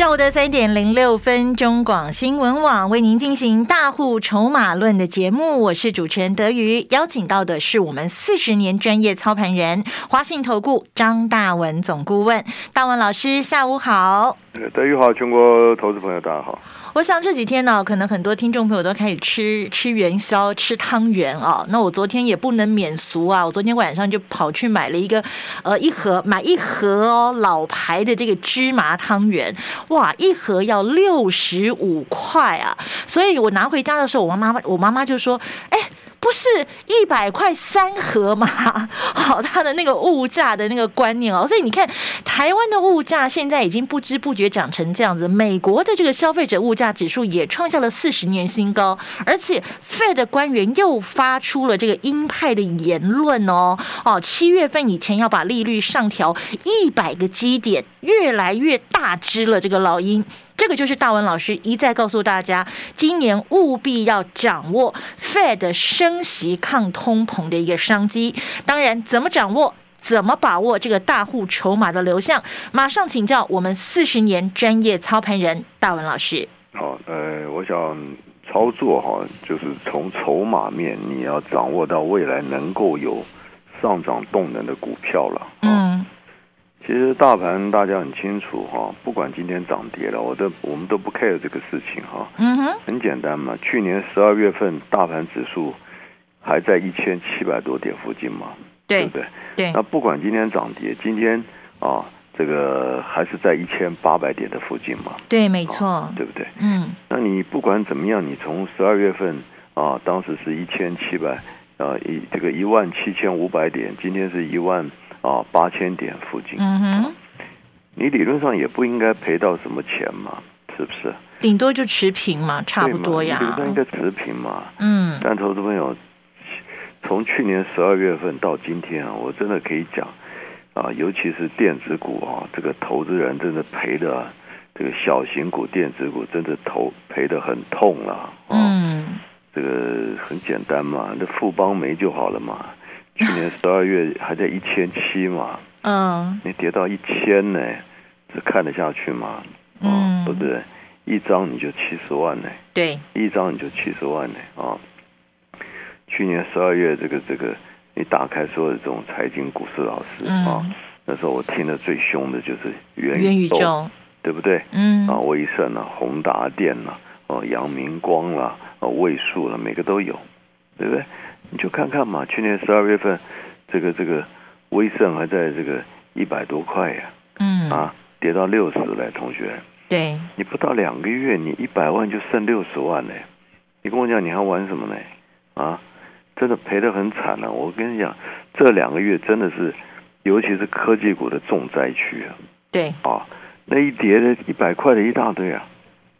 下午的三点零六分，中广新闻网为您进行大户筹码论的节目，我是主持人德瑜，邀请到的是我们四十年专业操盘人华信投顾张大文总顾问，大文老师，下午好。德瑜好，全国投资朋友大家好。我想这几天呢，可能很多听众朋友都开始吃吃元宵、吃汤圆啊。那我昨天也不能免俗啊，我昨天晚上就跑去买了一个呃一盒，买一盒哦老牌的这个芝麻汤圆，哇，一盒要六十五块啊。所以我拿回家的时候，我妈妈我妈妈就说，哎。不是一百块三盒吗？好大的那个物价的那个观念哦，所以你看台湾的物价现在已经不知不觉涨成这样子。美国的这个消费者物价指数也创下了四十年新高，而且 Fed 官员又发出了这个鹰派的言论哦哦，七月份以前要把利率上调一百个基点，越来越大只了这个老鹰。这个就是大文老师一再告诉大家，今年务必要掌握 Fed 升息抗通膨的一个商机。当然，怎么掌握、怎么把握这个大户筹码的流向，马上请教我们四十年专业操盘人大文老师。好，呃，我想操作哈，就是从筹码面，你要掌握到未来能够有上涨动能的股票了。嗯。其实大盘大家很清楚哈，不管今天涨跌了，我都我们都不 care 这个事情哈。嗯哼，很简单嘛，去年十二月份大盘指数还在一千七百多点附近嘛，对不对？对。那不管今天涨跌，今天啊，这个还是在一千八百点的附近嘛。对，没错，对不对？嗯。那你不管怎么样，你从十二月份啊，当时是一千七百啊一这个一万七千五百点，今天是一万。啊，八千点附近，嗯哼，你理论上也不应该赔到什么钱嘛，是不是？顶多就持平嘛，差不多呀。理论上应该持平嘛，嗯。但投资朋友，从去年十二月份到今天啊，我真的可以讲啊，尤其是电子股啊，这个投资人真的赔的，这个小型股、电子股真的投赔的很痛了。嗯，这个很简单嘛，那富邦没就好了嘛。去年十二月还在一千七嘛，嗯，你跌到一千呢，这看得下去吗？嗯，不对？一张你就七十万呢，对，一张你就七十万呢啊！去年十二月这个这个，你打开所有的这种财经股市老师啊，那时候我听的最凶的就是元宇宙，对不对？嗯，啊，威盛啊，宏达电啊，哦，阳明光啦，哦，位数了，每个都有，对不对？你就看看嘛，去年十二月份，这个这个威盛还在这个一百多块呀，嗯，啊，跌到六十了，同学，对，你不到两个月，你一百万就剩六十万嘞，你跟我讲你还玩什么呢？啊，真的赔得很惨了。我跟你讲，这两个月真的是，尤其是科技股的重灾区啊，对，啊，那一跌的一百块的一大堆啊，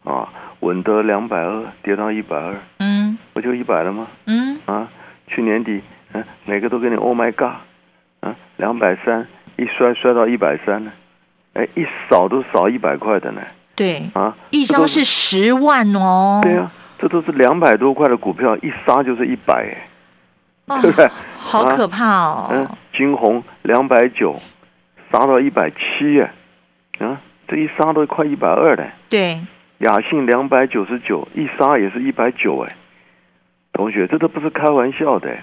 啊，稳得两百二，跌到一百二，嗯，不就一百了吗？嗯，啊。去年底，嗯，每个都给你 Oh my God，啊，两百三一摔摔到一百三呢，哎，一扫都扫一百块的呢。对，啊，一张是十万哦。对啊，这都是两百多块的股票，一杀就是一百，对不对？好可怕哦。嗯，金红两百九，杀到一百七耶，啊，这一杀都快一百二了。对，雅信两百九十九，一杀也是一百九哎。同学，这都不是开玩笑的，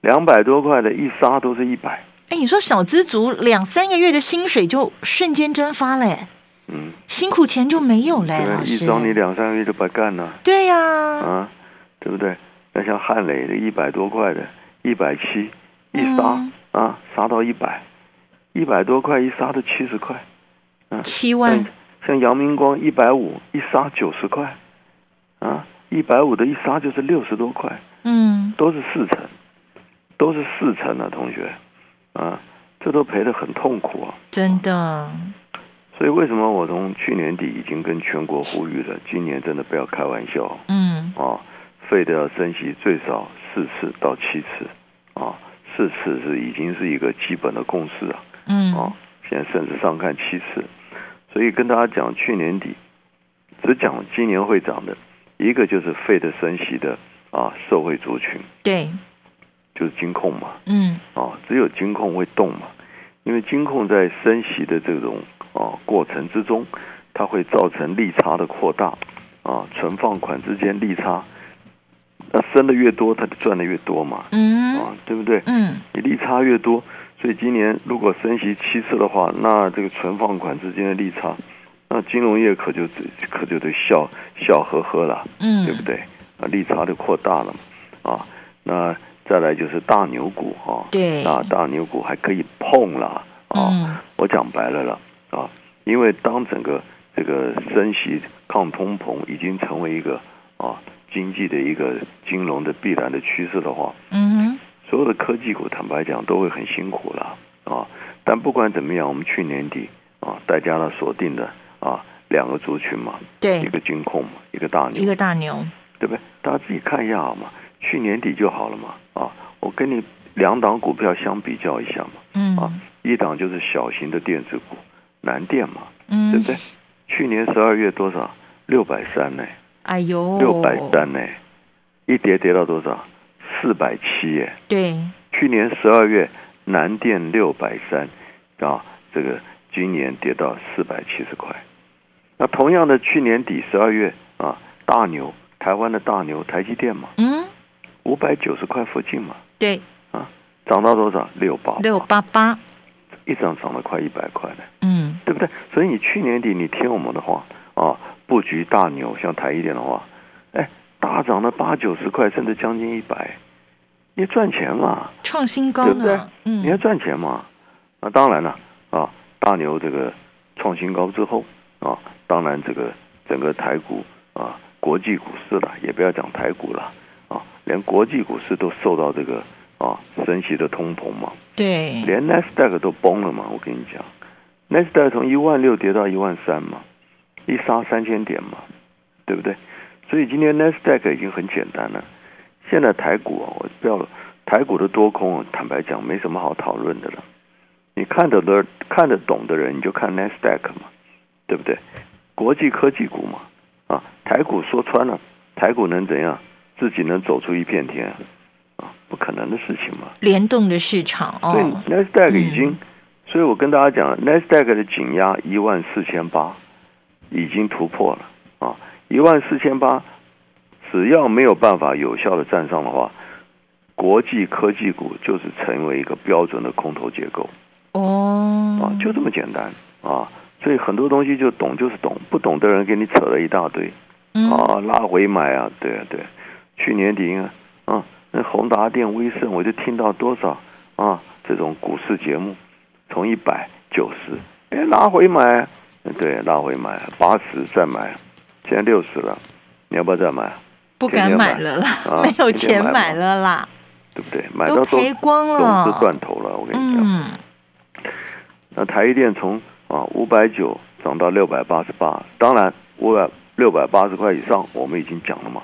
两百多块的一杀都是一百。哎，你说小资族两三个月的薪水就瞬间蒸发了，嗯，辛苦钱就没有了。一张你两三个月就白干了。对呀，啊，对不对？那像汉磊的一百多块的，一百七一杀啊，杀到一百，一百多块一杀都七十块，七万。像杨明光一百五一杀九十块，啊。一百五的一杀就是六十多块，嗯，都是四成，都是四成啊，同学，啊，这都赔的很痛苦啊，真的。所以为什么我从去年底已经跟全国呼吁了，今年真的不要开玩笑，嗯，啊，费的要升息最少四次到七次，啊，四次是已经是一个基本的共识啊。嗯。啊，现在甚至上看七次，所以跟大家讲，去年底只讲今年会涨的一个就是费的升息的啊，社会族群。对。就是金控嘛。嗯。啊，只有金控会动嘛，因为金控在升息的这种啊过程之中，它会造成利差的扩大啊，存放款之间利差。那升的越多，它就赚的越多嘛，嗯，啊，对不对？嗯，你利差越多，所以今年如果升息七次的话，那这个存放款之间的利差，那金融业可就可就得笑笑呵呵了，嗯，对不对？啊，利差就扩大了嘛，啊，那再来就是大牛股哈，对，啊，大牛股还可以碰了啊，我讲白了了啊，因为当整个这个升息抗通膨已经成为一个啊。经济的一个金融的必然的趋势的话，嗯哼，所有的科技股坦白讲都会很辛苦了啊。但不管怎么样，我们去年底啊，大家呢锁定的啊两个族群嘛，对，一个金控嘛，一个大牛，一个大牛，对不对？大家自己看一下好吗？去年底就好了嘛啊，我跟你两档股票相比较一下嘛，嗯啊，一档就是小型的电子股，南电嘛，嗯，对不对？去年十二月多少？六百三呢。哎呦，六百三呢，一跌跌到多少？四百七耶。对，去年十二月南电六百三，啊，这个今年跌到四百七十块。那同样的，去年底十二月啊，大牛台湾的大牛台积电嘛，嗯，五百九十块附近嘛，对，啊，涨到多少？六八六八八，一涨涨了快一百块呢，嗯，对不对？所以你去年底你听我们的话啊。布局大牛，像台一点的话，哎，大涨了八九十块，甚至将近一百，你赚钱嘛？创新高，对不对？嗯，你要赚钱嘛？那当然了啊，大牛这个创新高之后啊，当然这个整个台股啊，国际股市了，也不要讲台股了啊，连国际股市都受到这个啊升息的通膨嘛，对，连 n e s q 都崩了嘛，我跟你讲 n e s q 从一万六跌到一万三嘛。一杀三千点嘛，对不对？所以今天 n e s q 已经很简单了。现在台股啊，我不要台股的多空，坦白讲没什么好讨论的了。你看得的看得懂的人，你就看 n e s q 嘛，对不对？国际科技股嘛，啊，台股说穿了，台股能怎样？自己能走出一片天啊？不可能的事情嘛。联动的市场哦。对 n e s d a q 已经，所以我跟大家讲 n e s d a q 的紧压一万四千八。已经突破了啊，一万四千八，只要没有办法有效的站上的话，国际科技股就是成为一个标准的空头结构哦，啊，就这么简单啊，所以很多东西就懂就是懂，不懂的人给你扯了一大堆啊，拉回买啊，对啊对，去年底啊，啊那宏达电、威盛，我就听到多少啊这种股市节目，从一百九十，哎拉回买。对，拉回买八十再买，现在六十了，你要不要再买？不敢买了啦，没有钱买了啦，对不对？买到都赔光了，都断头了。我跟你讲，那台积电从啊五百九涨到六百八十八，当然五百六百八十块以上，我们已经讲了嘛，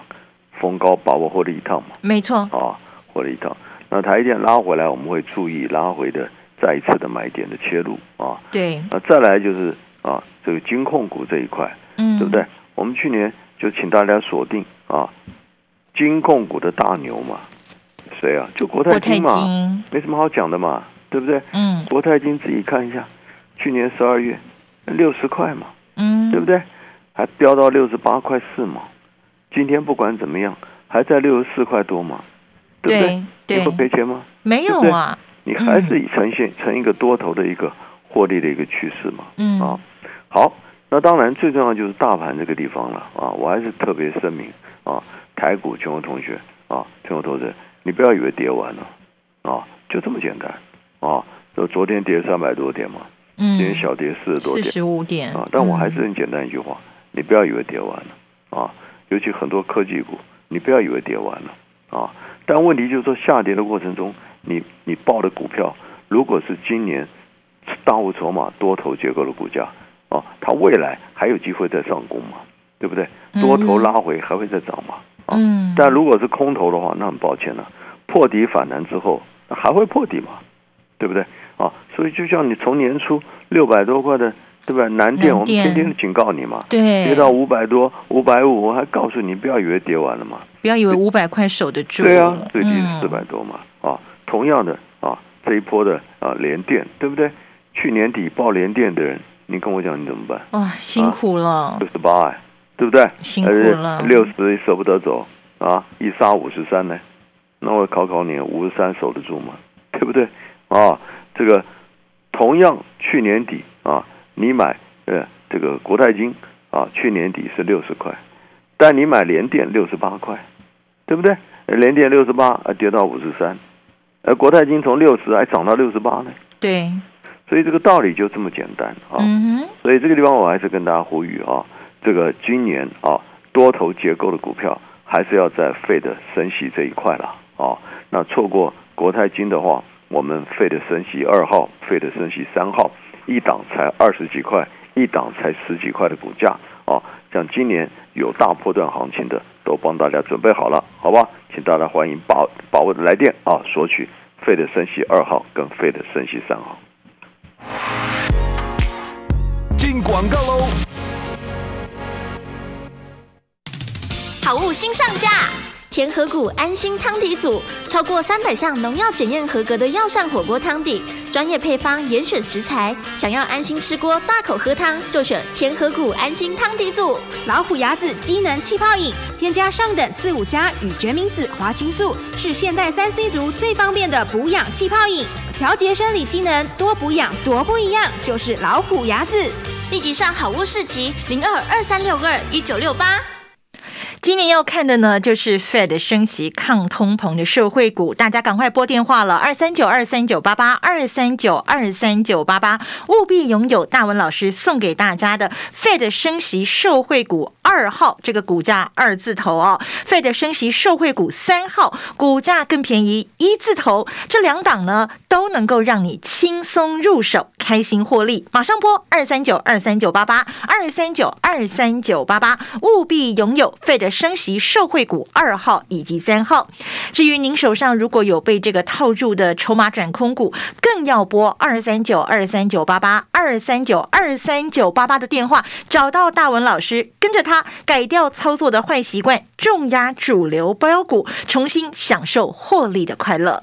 逢高把握获利一趟嘛，没错啊，获利一趟。那台积电拉回来，我们会注意拉回的再一次的买点的切入啊。对，那再来就是。啊，这个金控股这一块，嗯，对不对？我们去年就请大家锁定啊，金控股的大牛嘛，谁啊？就国泰金嘛，没什么好讲的嘛，对不对？嗯，国泰金自己看一下，去年十二月六十块嘛，嗯，对不对？还飙到六十八块四嘛，今天不管怎么样，还在六十四块多嘛，对不对？你会赔钱吗？没有啊，你还是呈现成一个多头的一个获利的一个趋势嘛，嗯啊。好，那当然最重要就是大盘这个地方了啊！我还是特别声明啊，台股全国同学啊，全国投资，你不要以为跌完了啊，就这么简单啊！就昨天跌三百多点嘛，嗯，今天小跌四十多点，四十五点啊！但我还是很简单一句话，你不要以为跌完了啊！尤其很多科技股，你不要以为跌完了啊！但问题就是说，下跌的过程中，你你报的股票，如果是今年大物筹码多头结构的股价。啊，它未来还有机会再上攻嘛？对不对？多头拉回还会再涨嘛？嗯。但如果是空头的话，那很抱歉了，破底反弹之后还会破底嘛，对不对？啊，所以就像你从年初六百多块的，对吧？南电我们天天警告你嘛，对，跌到五百多、五百五，我还告诉你不要以为跌完了嘛，不要以为五百块守得住。对啊，最低四百多嘛，啊，同样的啊，这一波的啊联电，对不对？去年底报连电的人，你跟我讲你怎么办？哇，辛苦了，六十八哎，对不对？辛苦了，六十舍不得走啊，一杀五十三呢，那我考考你，五十三守得住吗？对不对？啊？这个同样去年底啊，你买呃这个国泰金啊，去年底是六十块，但你买联电六十八块，对不对？联电六十八啊，跌到五十三，而国泰金从六十还涨到六十八呢。对，所以这个道理就这么简单啊。所以这个地方我还是跟大家呼吁啊，这个今年啊多头结构的股票还是要在费的升息这一块了啊。那错过国泰金的话。我们费的升息二号，费的升息三号，一档才二十几块，一档才十几块的股价啊！像今年有大波段行情的，都帮大家准备好了，好吧？请大家欢迎把把握的来电啊，索取费的升息二号跟费的升息三号。进广告喽！好物新上架。天河谷安心汤底组，超过三百项农药检验合格的药膳火锅汤底，专业配方严选食材，想要安心吃锅大口喝汤，就选天河谷安心汤底组。老虎牙子机能气泡饮，添加上等四五加与决明子、花青素，是现代三 C 族最方便的补养气泡饮，调节生理机能，多补养多不一样，就是老虎牙子。立即上好物市集零二二三六二一九六八。今年要看的呢，就是 Fed 升息抗通膨的社会股，大家赶快拨电话了，二三九二三九八八二三九二三九八八，务必拥有大文老师送给大家的 Fed 升息社会股二号，这个股价二字头哦，Fed 升息社会股三号，股价更便宜一字头，这两档呢都能够让你轻松入手，开心获利，马上拨二三九二三九八八二三九二三九八八，务必拥有 Fed。升息受惠股二号以及三号。至于您手上如果有被这个套住的筹码转空股，更要拨二三九二三九八八二三九二三九八八的电话，找到大文老师，跟着他改掉操作的坏习惯，重压主流包股，重新享受获利的快乐。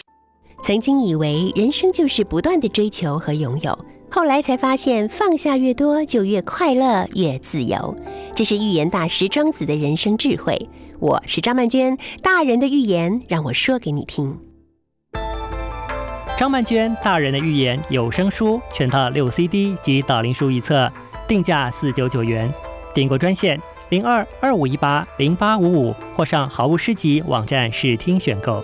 曾经以为人生就是不断的追求和拥有，后来才发现放下越多就越快乐越自由。这是预言大师庄子的人生智慧。我是张曼娟，大人的预言让我说给你听。张曼娟大人的预言有声书全套六 CD 及导灵书一册，定价四九九元。订购专线零二二五一八零八五五，或上好物诗集网站试听选购。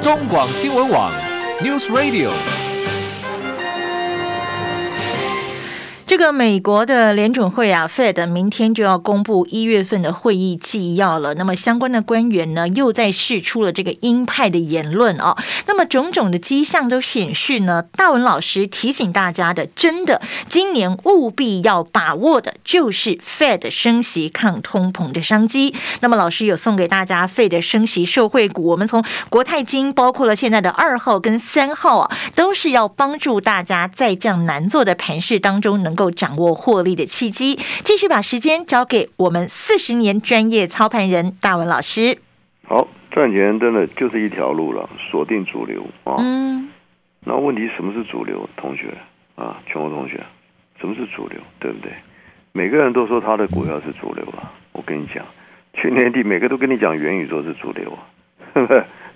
中广新闻网，News Radio。这个美国的联准会啊，Fed 明天就要公布一月份的会议纪要了。那么相关的官员呢，又在释出了这个鹰派的言论啊。那么种种的迹象都显示呢，大文老师提醒大家的，真的今年务必要把握的就是 Fed 升息抗通膨的商机。那么老师有送给大家 Fed 升息受惠股，我们从国泰金，包括了现在的二号跟三号啊，都是要帮助大家在这样难做的盘势当中能。够掌握获利的契机，继续把时间交给我们四十年专业操盘人大文老师。好，赚钱真的就是一条路了，锁定主流啊。嗯。那问题什么是主流？同学啊，全国同学，什么是主流？对不对？每个人都说他的股票是主流啊。我跟你讲，去年底每个都跟你讲元宇宙是主流啊？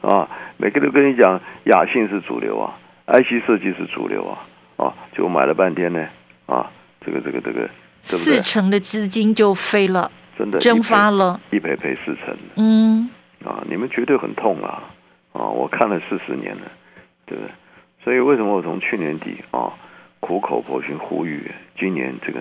啊，每个都跟你讲雅信是主流啊，IC 设计是主流啊，啊，就买了半天呢，啊，这个这个这个，四成的资金就飞了，真的蒸发了，一赔赔四成，嗯，啊，你们绝对很痛啊，啊，我看了四十年了，对不对？所以为什么我从去年底啊苦口婆心呼吁，今年这个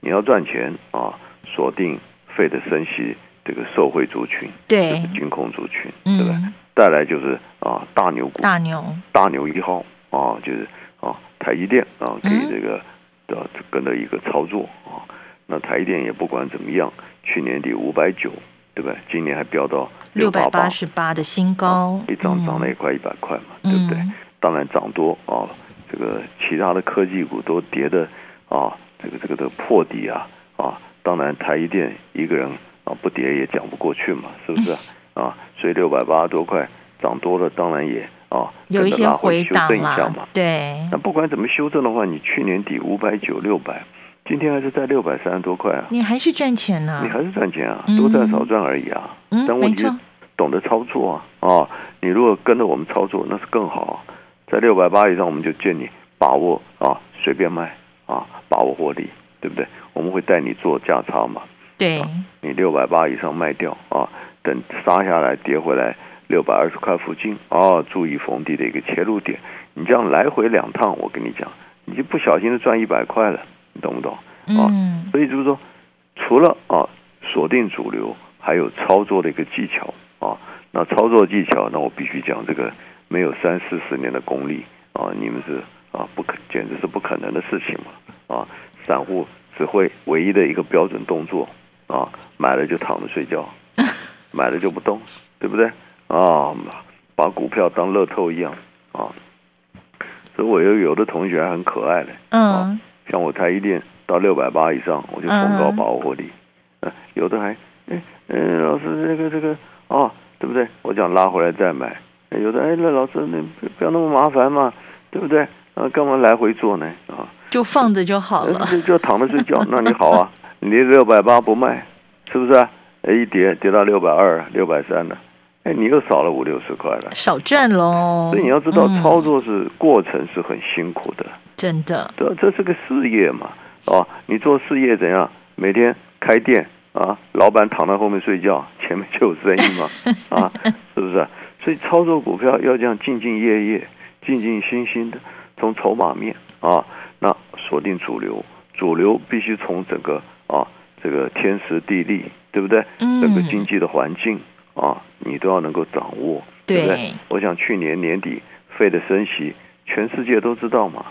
你要赚钱啊，锁定费的升息这个受惠族群，对，军控族群，对不对？再来就是啊，大牛股，大牛，大牛一号啊，就是啊，台积电啊，给这个的跟着一个操作啊。那台积电也不管怎么样，去年底五百九，对不对？今年还飙到六百八十八的新高，一涨涨了也快一百块嘛，对不对？当然涨多啊，这个其他的科技股都跌的啊，这个这个的破底啊啊，当然台积电一个人啊不跌也讲不过去嘛，是不是？啊，所以六百八十多块涨多了，当然也啊，有一些回档嘛。对。那不管怎么修正的话，你去年底五百九六百，今天还是在六百三十多块啊。你还是赚钱呢？你还是赚钱啊，多赚少赚而已啊。嗯，但问题懂得操作啊啊！你如果跟着我们操作，那是更好。在六百八以上，我们就建议把握啊，随便卖啊，把握获利，对不对？我们会带你做价差嘛。对。你六百八以上卖掉啊。等杀下来跌回来六百二十块附近哦，注意逢低的一个切入点。你这样来回两趟，我跟你讲，你就不小心的赚一百块了，你懂不懂？啊，所以就是说，除了啊锁定主流，还有操作的一个技巧啊。那操作技巧，那我必须讲，这个没有三四十年的功力啊，你们是啊不可，简直是不可能的事情嘛啊！散户只会唯一的一个标准动作啊，买了就躺着睡觉。买了就不动，对不对啊？把股票当乐透一样啊！所以我有有的同学还很可爱的，嗯，像我台一电到六百八以上，我就逢高把握获利。嗯，有的还，哎，嗯，老师这个这个哦，对不对？我讲拉回来再买。有的哎，那老师那不要那么麻烦嘛，对不对？啊，干嘛来回做呢？啊，就放着就好了，就就躺着睡觉。那你好啊，你六百八不卖，是不是？哎，一跌跌到六百二、六百三了，哎，你又少了五六十块了，少赚喽。所以你要知道，操作是过程是很辛苦的，真的。这这是个事业嘛，啊，你做事业怎样？每天开店啊，老板躺在后面睡觉，前面就有生意嘛，啊，是不是？所以操作股票要这样兢兢业业、兢兢心心的，从筹码面啊，那锁定主流，主流必须从整个啊这个天时地利。对不对？嗯整个经济的环境啊，你都要能够掌握，对不对？我想去年年底费的升息，全世界都知道嘛，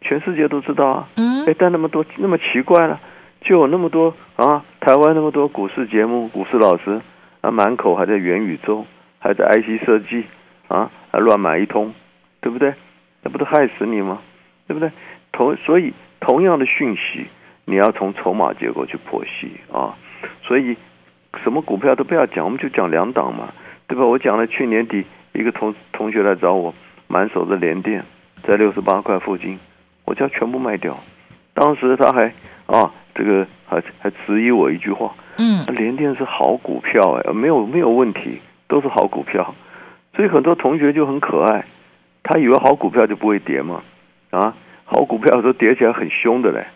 全世界都知道啊。嗯。哎，但那么多那么奇怪了，就有那么多啊，台湾那么多股市节目、股市老师啊，满口还在元宇宙，还在 IC 设计啊，还乱买一通，对不对？那不都害死你吗？对不对？同所以同样的讯息，你要从筹码结构去剖析啊。所以，什么股票都不要讲，我们就讲两档嘛，对吧？我讲了去年底一个同同学来找我，满手的连电在六十八块附近，我叫全部卖掉。当时他还啊，这个还还质疑我一句话，嗯，连电是好股票哎，没有没有问题，都是好股票。所以很多同学就很可爱，他以为好股票就不会跌嘛，啊，好股票都跌起来很凶的嘞，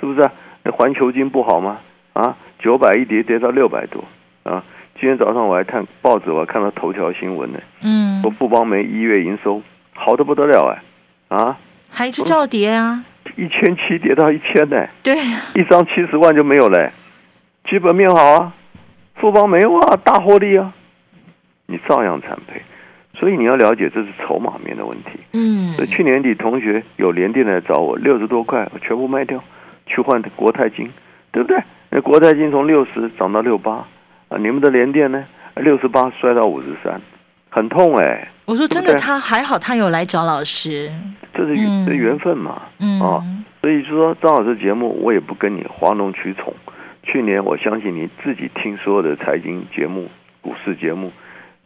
是不是？那环球金不好吗？啊，九百一跌跌到六百多啊！今天早上我还看报纸，我还看到头条新闻呢。嗯，说富邦煤一月营收好的不得了哎，啊，还是照跌啊？一千七跌到一千呢？对，一张七十万就没有嘞。基本面好啊，富邦煤哇大获利啊，你照样惨赔。所以你要了解这是筹码面的问题。嗯，所以去年底同学有连电来找我，六十多块我全部卖掉，去换国泰金，对不对？那国泰金从六十涨到六八啊，你们的联电呢？六十八摔到五十三，很痛哎！我说真的，他还好，他有来找老师，这是这缘分嘛？嗯啊，所以说张老师节目我也不跟你哗众取宠。去年我相信你自己听所有的财经节目、股市节目，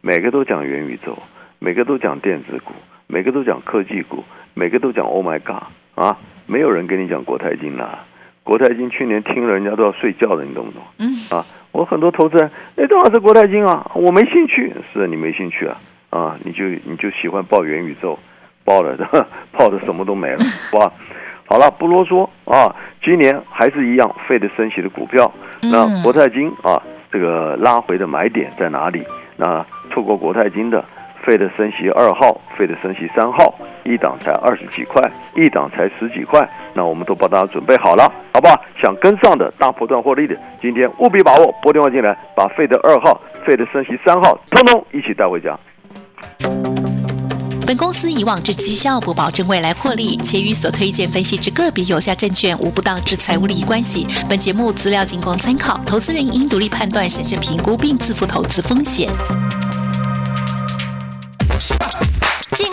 每个都讲元宇宙，每个都讲电子股，每个都讲科技股，每个都讲 Oh my God 啊！没有人跟你讲国泰金啦。国泰金去年听了人家都要睡觉的，你懂不懂？嗯啊，我很多投资人，哎，正好是国泰金啊，我没兴趣。是你没兴趣啊？啊，你就你就喜欢报元宇宙，报了，报的什么都没了，哇！好了，不啰嗦啊。今年还是一样，费的升息的股票。那国泰金啊，这个拉回的买点在哪里？那错过国泰金的。费的升息二号，费的升息三号，一档才二十几块，一档才十几块，那我们都帮大家准备好了，好不好？想跟上的大波段获利的，今天务必把握，拨电话进来，把费的二号、费的升息三号，通通一起带回家。本公司以往之绩效不保证未来获利，且与所推荐分析之个别有价证券无不当之财务利益关系。本节目资料仅供参考，投资人应独立判断、审慎评估并自负投资风险。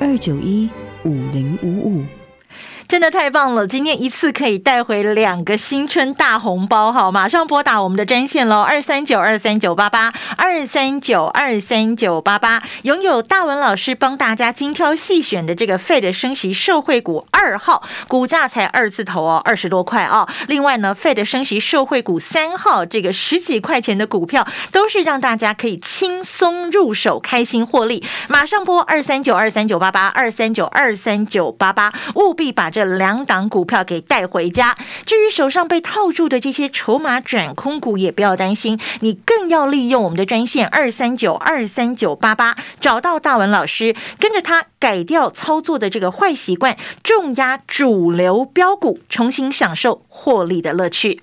二九一五零五五。真的太棒了！今天一次可以带回两个新春大红包，好，马上拨打我们的专线喽，二三九二三九八八二三九二三九八八，拥有大文老师帮大家精挑细选的这个费的升息社会股二号，股价才二字头哦，二十多块哦。另外呢，费的升息社会股三号，这个十几块钱的股票，都是让大家可以轻松入手，开心获利。马上拨二三九二三九八八二三九二三九八八，务必把这两档股票给带回家。至于手上被套住的这些筹码转空股，也不要担心，你更要利用我们的专线二三九二三九八八，找到大文老师，跟着他改掉操作的这个坏习惯，重压主流标股，重新享受获利的乐趣。